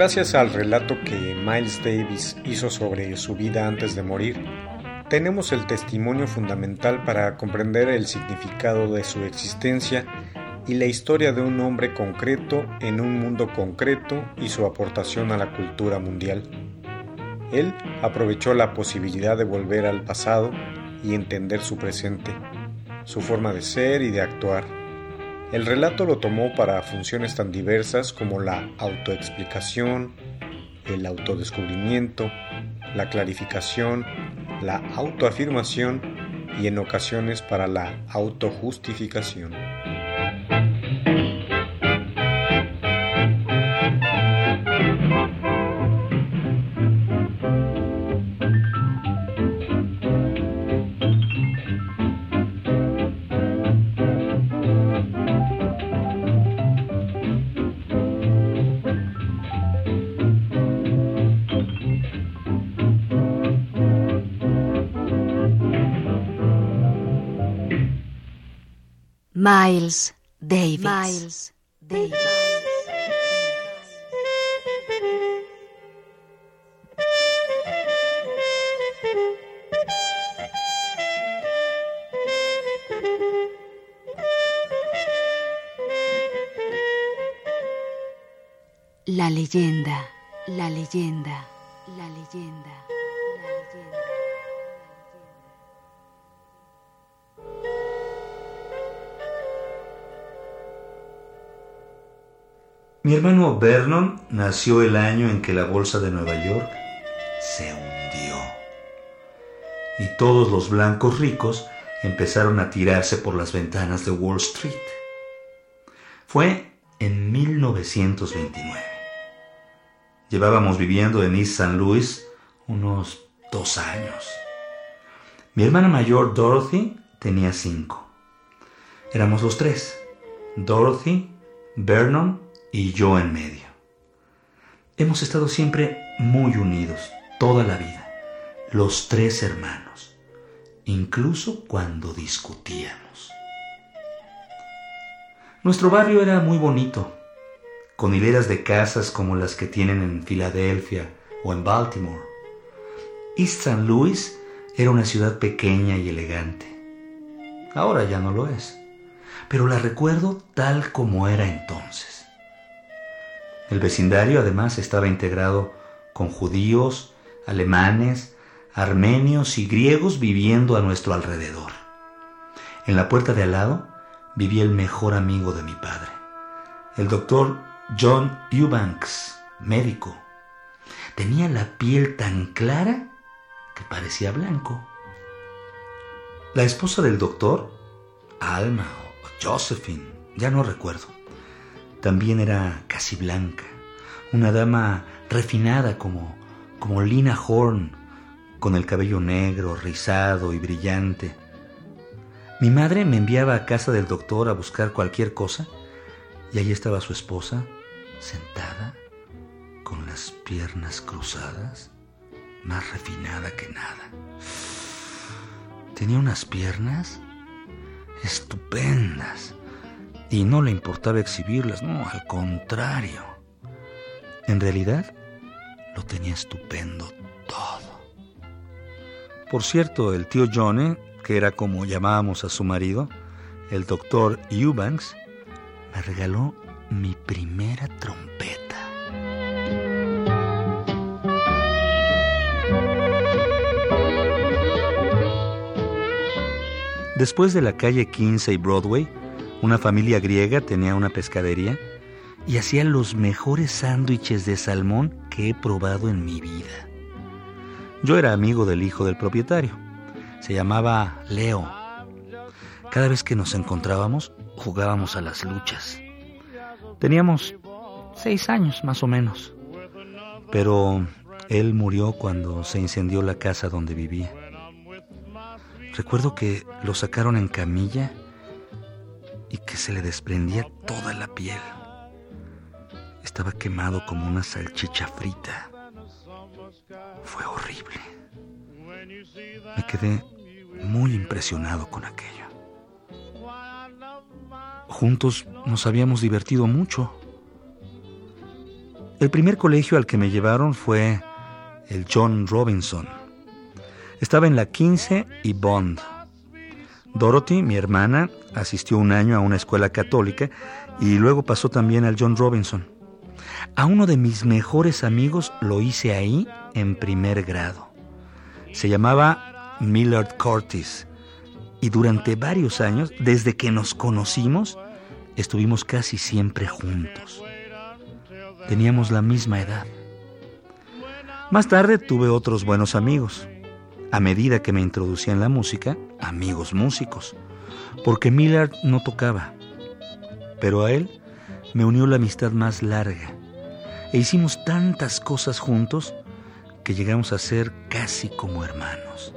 Gracias al relato que Miles Davis hizo sobre su vida antes de morir, tenemos el testimonio fundamental para comprender el significado de su existencia y la historia de un hombre concreto en un mundo concreto y su aportación a la cultura mundial. Él aprovechó la posibilidad de volver al pasado y entender su presente, su forma de ser y de actuar. El relato lo tomó para funciones tan diversas como la autoexplicación, el autodescubrimiento, la clarificación, la autoafirmación y en ocasiones para la autojustificación. Miles Davis. Miles Davis. La leyenda, la leyenda, la leyenda. Mi hermano Vernon nació el año en que la bolsa de Nueva York se hundió. Y todos los blancos ricos empezaron a tirarse por las ventanas de Wall Street. Fue en 1929. Llevábamos viviendo en East St. Louis unos dos años. Mi hermana mayor Dorothy tenía cinco. Éramos los tres. Dorothy, Vernon y yo en medio. Hemos estado siempre muy unidos, toda la vida, los tres hermanos, incluso cuando discutíamos. Nuestro barrio era muy bonito, con hileras de casas como las que tienen en Filadelfia o en Baltimore. East St. Louis era una ciudad pequeña y elegante. Ahora ya no lo es, pero la recuerdo tal como era entonces. El vecindario además estaba integrado con judíos, alemanes, armenios y griegos viviendo a nuestro alrededor. En la puerta de al lado vivía el mejor amigo de mi padre, el doctor John Eubanks, médico. Tenía la piel tan clara que parecía blanco. La esposa del doctor, Alma o Josephine, ya no recuerdo, también era casi blanca, una dama refinada como, como Lina Horn, con el cabello negro, rizado y brillante. Mi madre me enviaba a casa del doctor a buscar cualquier cosa y allí estaba su esposa, sentada, con las piernas cruzadas, más refinada que nada. Tenía unas piernas estupendas y no le importaba exhibirlas, no, al contrario. En realidad, lo tenía estupendo todo. Por cierto, el tío Johnny, que era como llamábamos a su marido, el doctor Eubanks, me regaló mi primera trompeta. Después de la calle 15 y Broadway, una familia griega tenía una pescadería y hacía los mejores sándwiches de salmón que he probado en mi vida. Yo era amigo del hijo del propietario. Se llamaba Leo. Cada vez que nos encontrábamos, jugábamos a las luchas. Teníamos seis años más o menos. Pero él murió cuando se incendió la casa donde vivía. Recuerdo que lo sacaron en camilla y que se le desprendía toda la piel. Estaba quemado como una salchicha frita. Fue horrible. Me quedé muy impresionado con aquello. Juntos nos habíamos divertido mucho. El primer colegio al que me llevaron fue el John Robinson. Estaba en la 15 y Bond. Dorothy, mi hermana, asistió un año a una escuela católica y luego pasó también al John Robinson. A uno de mis mejores amigos lo hice ahí en primer grado. Se llamaba Millard Curtis y durante varios años, desde que nos conocimos, estuvimos casi siempre juntos. Teníamos la misma edad. Más tarde tuve otros buenos amigos. A medida que me introducía en la música, amigos músicos, porque Millard no tocaba. Pero a él me unió la amistad más larga e hicimos tantas cosas juntos que llegamos a ser casi como hermanos.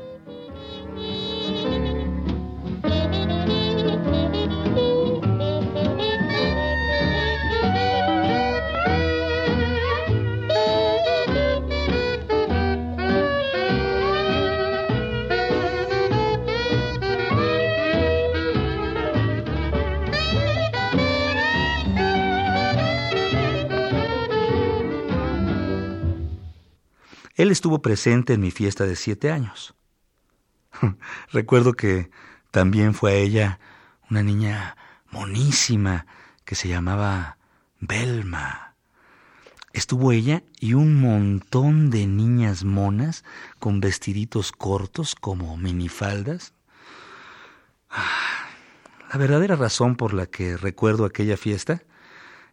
Él estuvo presente en mi fiesta de siete años. Recuerdo que también fue a ella una niña monísima que se llamaba Belma. Estuvo ella y un montón de niñas monas con vestiditos cortos como minifaldas. La verdadera razón por la que recuerdo aquella fiesta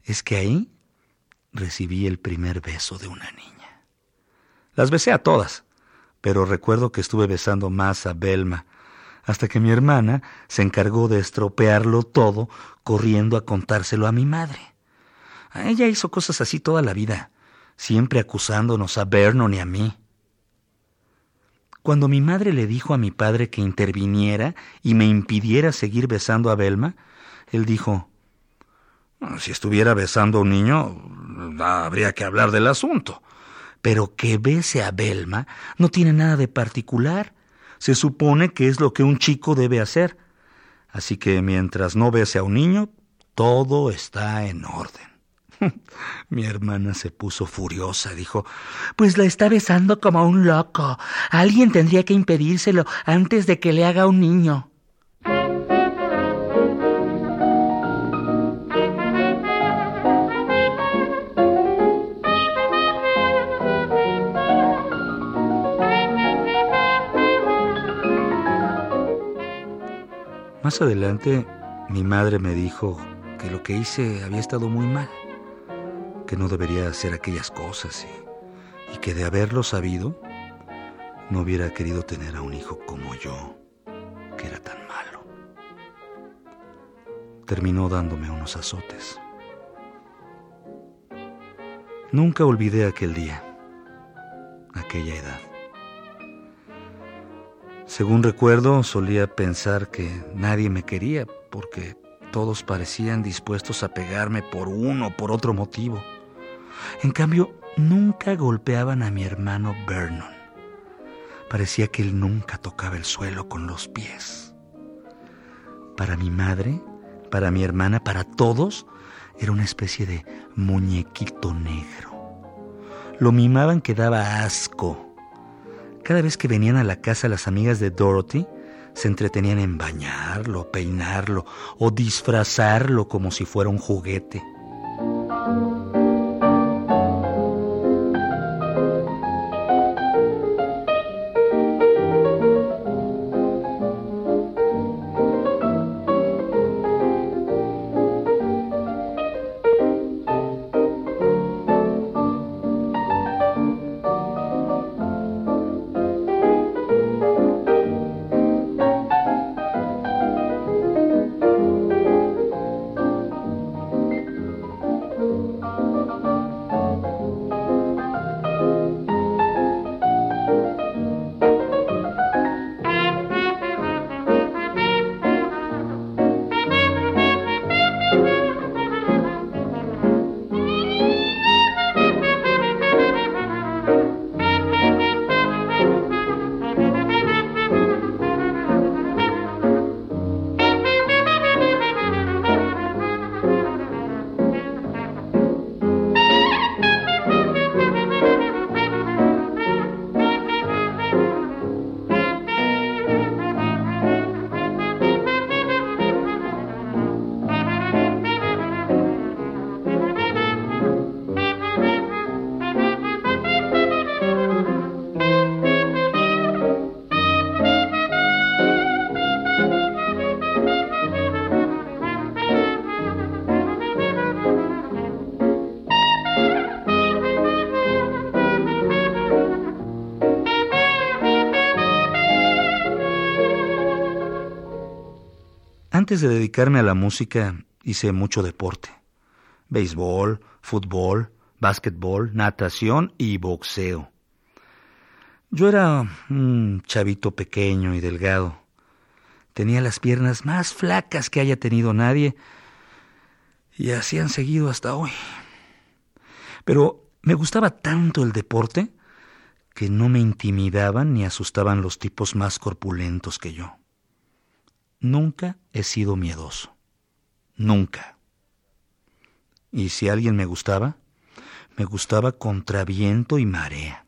es que ahí recibí el primer beso de una niña. Las besé a todas, pero recuerdo que estuve besando más a Belma, hasta que mi hermana se encargó de estropearlo todo corriendo a contárselo a mi madre. Ella hizo cosas así toda la vida, siempre acusándonos a Vernon y a mí. Cuando mi madre le dijo a mi padre que interviniera y me impidiera seguir besando a Belma, él dijo, si estuviera besando a un niño, habría que hablar del asunto pero que bese a Belma no tiene nada de particular. Se supone que es lo que un chico debe hacer. Así que mientras no bese a un niño, todo está en orden. Mi hermana se puso furiosa, dijo, Pues la está besando como un loco. Alguien tendría que impedírselo antes de que le haga un niño. Más adelante, mi madre me dijo que lo que hice había estado muy mal, que no debería hacer aquellas cosas y, que de haberlo sabido, no hubiera querido tener a un hijo como yo, que era tan malo. Terminó dándome unos azotes. Nunca olvidé aquel día, aquella edad. Según recuerdo, solía pensar que nadie me quería porque todos parecían dispuestos a pegarme por uno o por otro motivo. En cambio, nunca golpeaban a mi hermano Vernon. Parecía que él nunca tocaba el suelo con los pies. Para mi madre, para mi hermana, para todos, era una especie de muñequito negro. Lo mimaban que daba asco cada vez que venían a la casa las amigas de Dorothy, se entretenían en bañarlo, peinarlo o disfrazarlo como si fuera un juguete. Antes de dedicarme a la música hice mucho deporte. Béisbol, fútbol, básquetbol, natación y boxeo. Yo era un chavito pequeño y delgado. Tenía las piernas más flacas que haya tenido nadie y así han seguido hasta hoy. Pero me gustaba tanto el deporte que no me intimidaban ni asustaban los tipos más corpulentos que yo. Nunca he sido miedoso. Nunca. Y si alguien me gustaba, me gustaba contra viento y marea.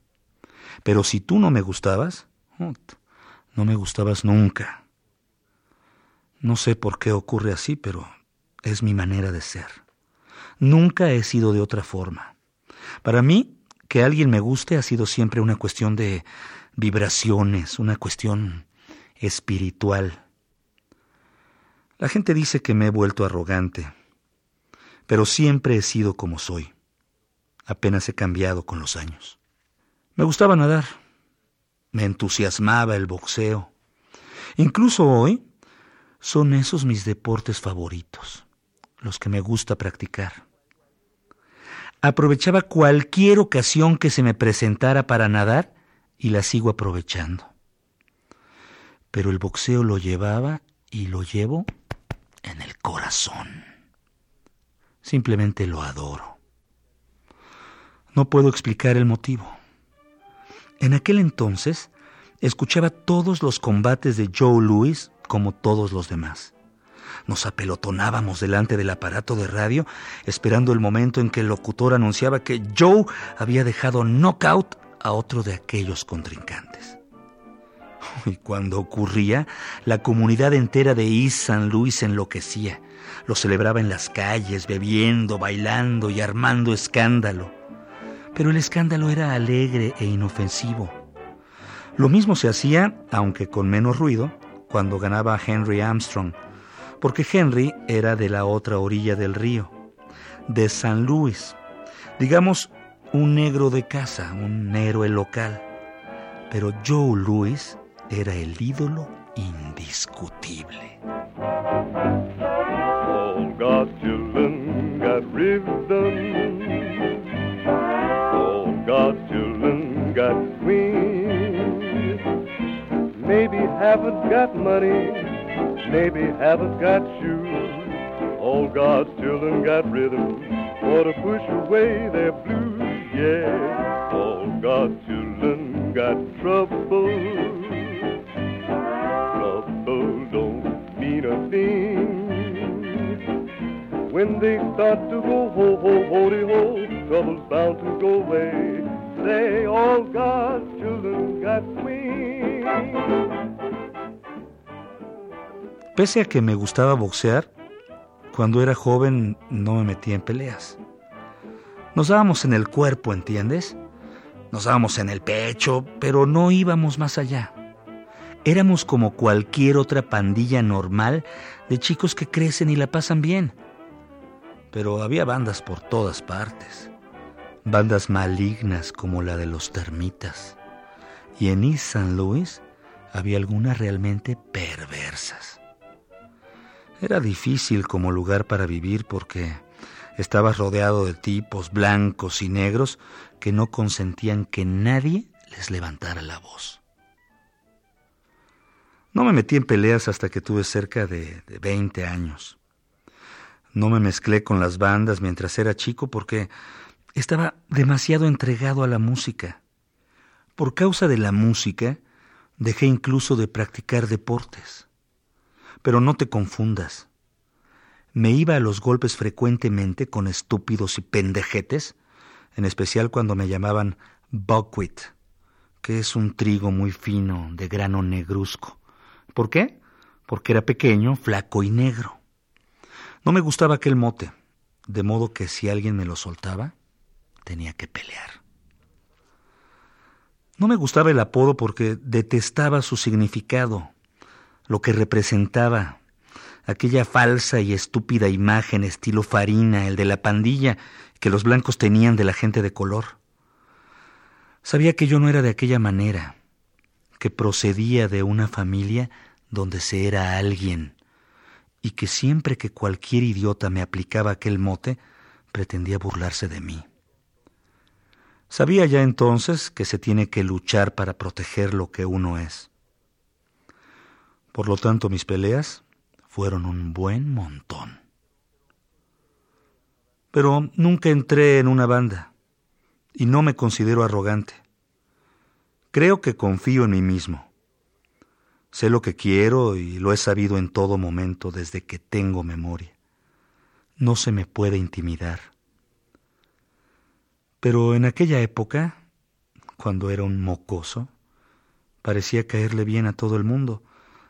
Pero si tú no me gustabas, no me gustabas nunca. No sé por qué ocurre así, pero es mi manera de ser. Nunca he sido de otra forma. Para mí, que alguien me guste ha sido siempre una cuestión de vibraciones, una cuestión espiritual. La gente dice que me he vuelto arrogante, pero siempre he sido como soy. Apenas he cambiado con los años. Me gustaba nadar, me entusiasmaba el boxeo. Incluso hoy son esos mis deportes favoritos, los que me gusta practicar. Aprovechaba cualquier ocasión que se me presentara para nadar y la sigo aprovechando. Pero el boxeo lo llevaba y lo llevo en el corazón. Simplemente lo adoro. No puedo explicar el motivo. En aquel entonces escuchaba todos los combates de Joe Louis como todos los demás. Nos apelotonábamos delante del aparato de radio esperando el momento en que el locutor anunciaba que Joe había dejado knockout a otro de aquellos contrincantes. Y cuando ocurría, la comunidad entera de East San Luis enloquecía. Lo celebraba en las calles, bebiendo, bailando y armando escándalo. Pero el escándalo era alegre e inofensivo. Lo mismo se hacía, aunque con menos ruido, cuando ganaba Henry Armstrong, porque Henry era de la otra orilla del río, de San Luis, digamos un negro de casa, un héroe local. Pero Joe Louis era el ídolo indiscutible. All God's children got rhythm. All God's children got swing. Maybe haven't got money, maybe haven't got shoes. All God's children got rhythm for to push away their blues. Yeah, all God's children got trouble. Pese a que me gustaba boxear, cuando era joven no me metía en peleas. Nos dábamos en el cuerpo, ¿entiendes? Nos dábamos en el pecho, pero no íbamos más allá. Éramos como cualquier otra pandilla normal de chicos que crecen y la pasan bien. Pero había bandas por todas partes. Bandas malignas como la de los termitas. Y en East St. Louis había algunas realmente perversas. Era difícil como lugar para vivir porque estabas rodeado de tipos blancos y negros que no consentían que nadie les levantara la voz. No me metí en peleas hasta que tuve cerca de, de 20 años. No me mezclé con las bandas mientras era chico porque estaba demasiado entregado a la música. Por causa de la música, dejé incluso de practicar deportes. Pero no te confundas. Me iba a los golpes frecuentemente con estúpidos y pendejetes, en especial cuando me llamaban buckwheat, que es un trigo muy fino de grano negruzco. ¿Por qué? Porque era pequeño, flaco y negro. No me gustaba aquel mote, de modo que si alguien me lo soltaba, tenía que pelear. No me gustaba el apodo porque detestaba su significado, lo que representaba, aquella falsa y estúpida imagen estilo farina, el de la pandilla que los blancos tenían de la gente de color. Sabía que yo no era de aquella manera, que procedía de una familia donde se era alguien y que siempre que cualquier idiota me aplicaba aquel mote, pretendía burlarse de mí. Sabía ya entonces que se tiene que luchar para proteger lo que uno es. Por lo tanto, mis peleas fueron un buen montón. Pero nunca entré en una banda y no me considero arrogante. Creo que confío en mí mismo. Sé lo que quiero y lo he sabido en todo momento desde que tengo memoria. No se me puede intimidar. Pero en aquella época, cuando era un mocoso, parecía caerle bien a todo el mundo,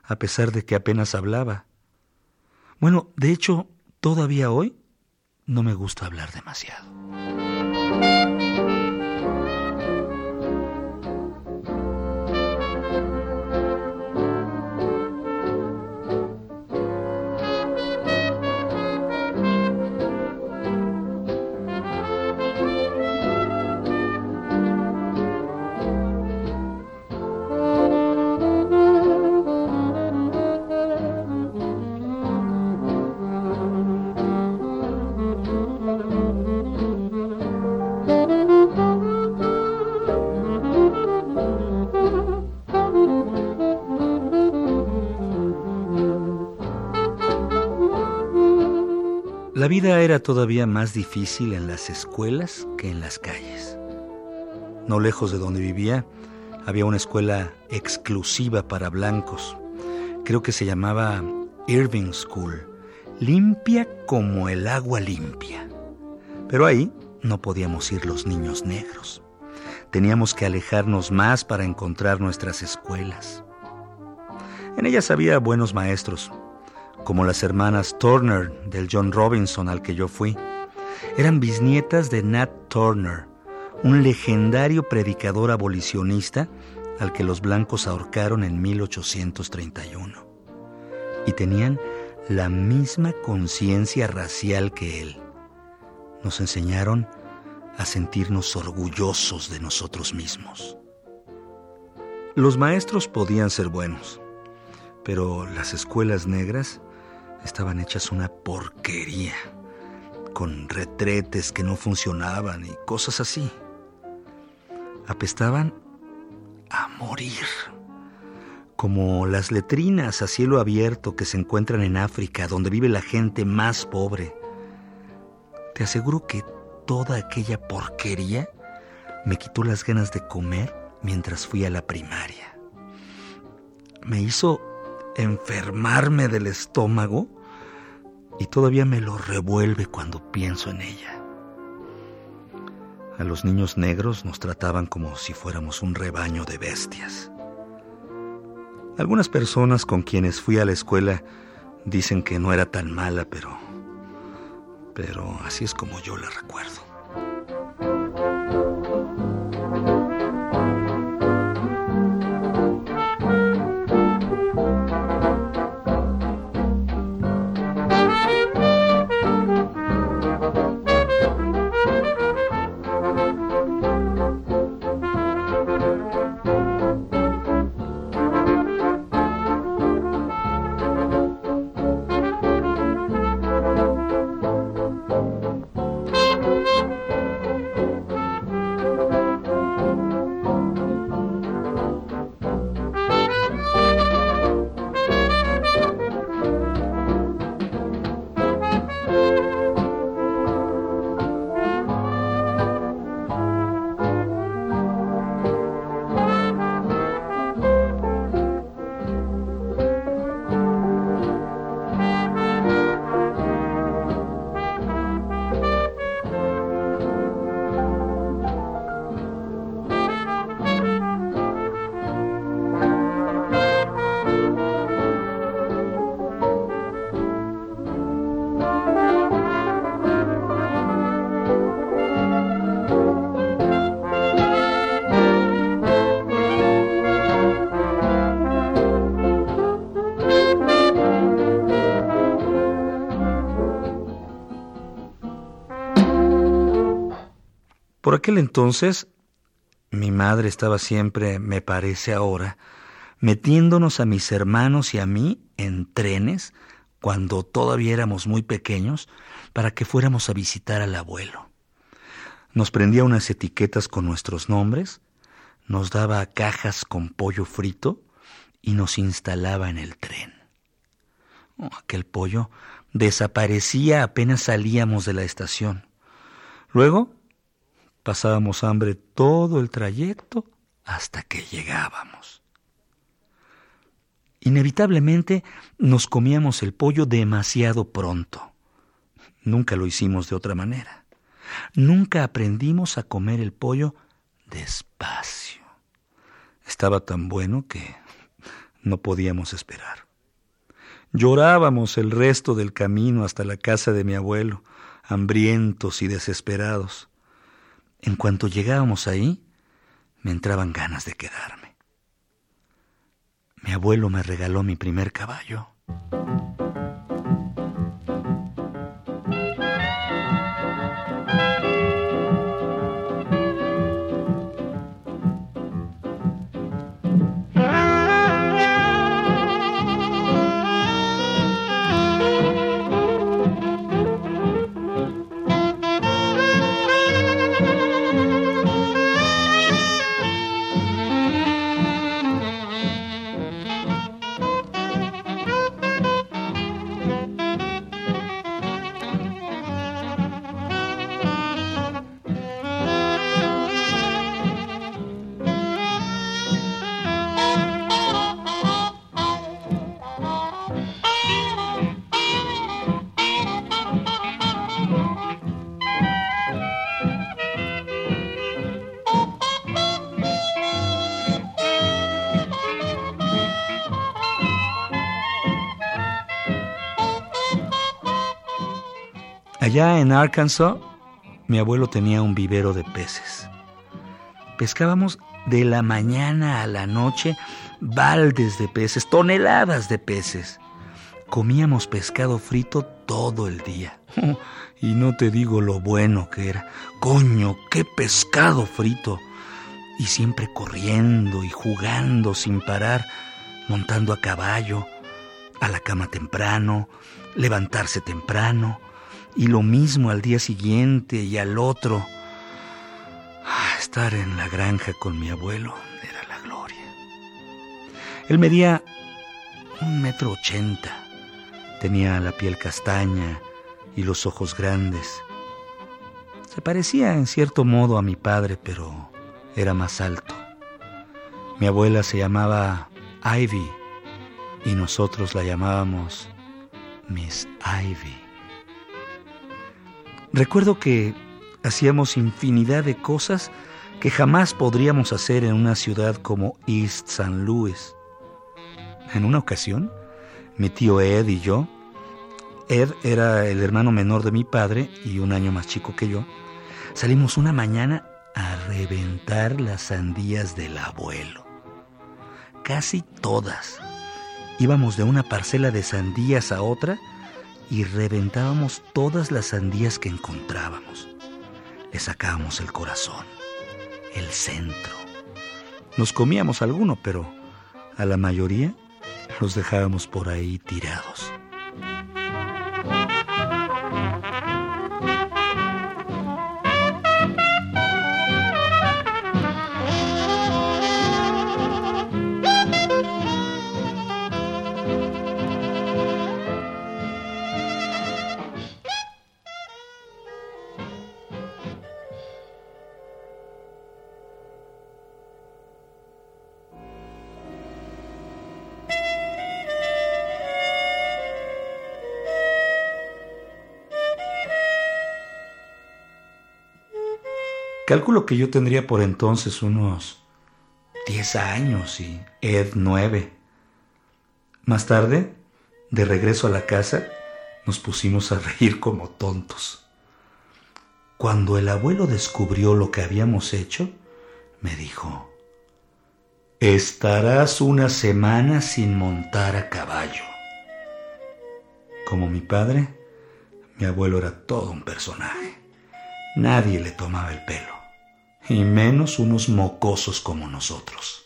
a pesar de que apenas hablaba. Bueno, de hecho, todavía hoy no me gusta hablar demasiado. Vida era todavía más difícil en las escuelas que en las calles. No lejos de donde vivía había una escuela exclusiva para blancos. Creo que se llamaba Irving School, limpia como el agua limpia. Pero ahí no podíamos ir los niños negros. Teníamos que alejarnos más para encontrar nuestras escuelas. En ellas había buenos maestros, como las hermanas Turner del John Robinson al que yo fui. Eran bisnietas de Nat Turner, un legendario predicador abolicionista al que los blancos ahorcaron en 1831. Y tenían la misma conciencia racial que él. Nos enseñaron a sentirnos orgullosos de nosotros mismos. Los maestros podían ser buenos, pero las escuelas negras estaban hechas una porquería, con retretes que no funcionaban y cosas así. Apestaban a morir, como las letrinas a cielo abierto que se encuentran en África, donde vive la gente más pobre. Te aseguro que toda aquella porquería me quitó las ganas de comer mientras fui a la primaria. Me hizo enfermarme del estómago y todavía me lo revuelve cuando pienso en ella. A los niños negros nos trataban como si fuéramos un rebaño de bestias. Algunas personas con quienes fui a la escuela dicen que no era tan mala, pero pero así es como yo la recuerdo. Por aquel entonces, mi madre estaba siempre, me parece ahora, metiéndonos a mis hermanos y a mí en trenes cuando todavía éramos muy pequeños, para que fuéramos a visitar al abuelo. Nos prendía unas etiquetas con nuestros nombres, nos daba cajas con pollo frito y nos instalaba en el tren. Oh, aquel pollo desaparecía apenas salíamos de la estación. Luego pasábamos hambre todo el trayecto hasta que llegábamos. Inevitablemente nos comíamos el pollo demasiado pronto. Nunca lo hicimos de otra manera. Nunca aprendimos a comer el pollo despacio. Estaba tan bueno que no podíamos esperar. Llorábamos el resto del camino hasta la casa de mi abuelo, hambrientos y desesperados. En cuanto llegábamos ahí, me entraban ganas de quedarme. Mi abuelo me regaló mi primer caballo. Allá en Arkansas, mi abuelo tenía un vivero de peces. Pescábamos de la mañana a la noche baldes de peces, toneladas de peces. Comíamos pescado frito todo el día. y no te digo lo bueno que era. Coño, qué pescado frito. Y siempre corriendo y jugando sin parar, montando a caballo, a la cama temprano, levantarse temprano y lo mismo al día siguiente y al otro. Ah, estar en la granja con mi abuelo era la gloria. Él medía un metro ochenta. Tenía la piel castaña y los ojos grandes. Se parecía en cierto modo a mi padre, pero era más alto. Mi abuela se llamaba Ivy y nosotros la llamábamos Miss Ivy. Recuerdo que hacíamos infinidad de cosas que jamás podríamos hacer en una ciudad como East St. Louis. En una ocasión, mi tío Ed y yo, Ed era el hermano menor de mi padre y un año más chico que yo, salimos una mañana a reventar las sandías del abuelo. Casi todas. Íbamos de una parcela de sandías a otra y reventábamos todas las sandías que encontrábamos. Le sacábamos el corazón, el centro. Nos comíamos alguno, pero a la mayoría los dejábamos por ahí tirados. Calculo que yo tendría por entonces unos 10 años y Ed 9. Más tarde, de regreso a la casa, nos pusimos a reír como tontos. Cuando el abuelo descubrió lo que habíamos hecho, me dijo, estarás una semana sin montar a caballo. Como mi padre, mi abuelo era todo un personaje. Nadie le tomaba el pelo y menos unos mocosos como nosotros.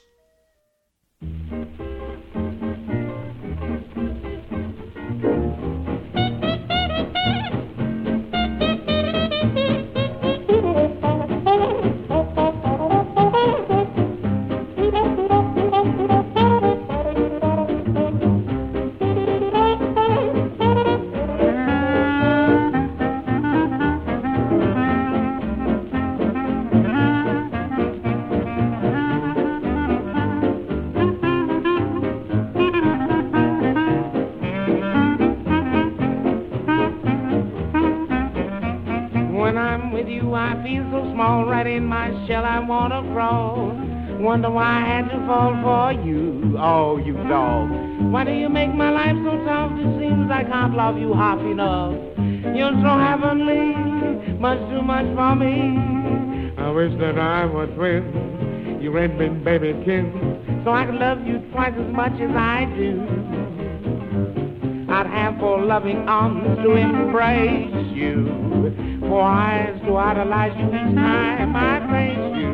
Right in my shell, I wanna crawl. Wonder why I had to fall for you, oh, you dog. Why do you make my life so tough? It seems I can't love you half enough. You're so heavenly, much too much for me. I wish that I were twins, you red big baby kin, so I could love you twice as much as I do. I'd have four loving arms to embrace you, four eyes to idolize you each time I praise you.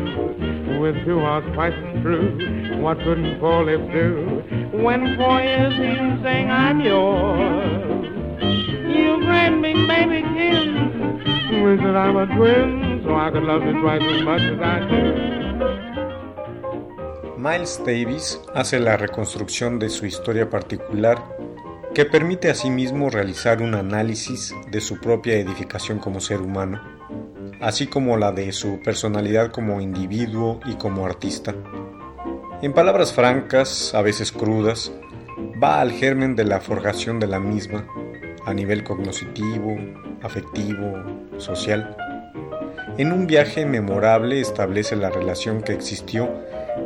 With two hearts twice as true, what couldn't four lips do? When four ears you sing, I'm yours. You grand big baby kin, wish that I were twins, so I could love you twice as much as I do. Miles Davis hace la reconstrucción de su historia particular que permite asimismo realizar un análisis de su propia edificación como ser humano, así como la de su personalidad como individuo y como artista. En palabras francas, a veces crudas, va al germen de la forjación de la misma, a nivel cognoscitivo, afectivo, social. En un viaje memorable establece la relación que existió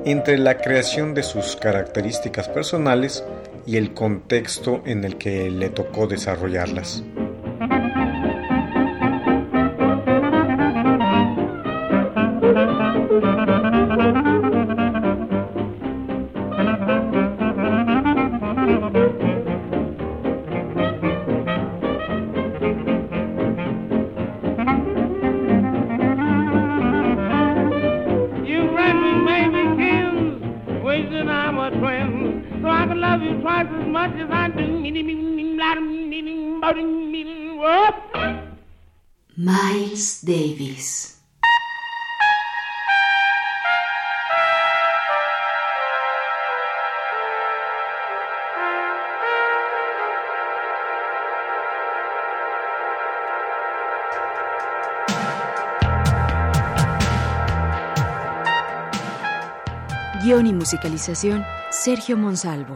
entre la creación de sus características personales y el contexto en el que le tocó desarrollarlas. Miles Davis. Guión y musicalización, Sergio Monsalvo.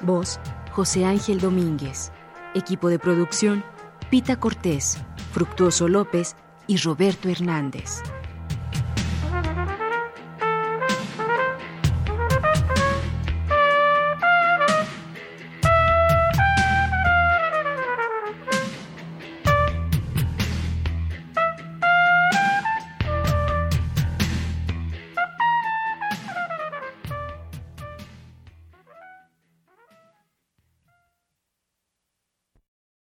Voz, José Ángel Domínguez. Equipo de producción, Pita Cortés, Fructuoso López y Roberto Hernández.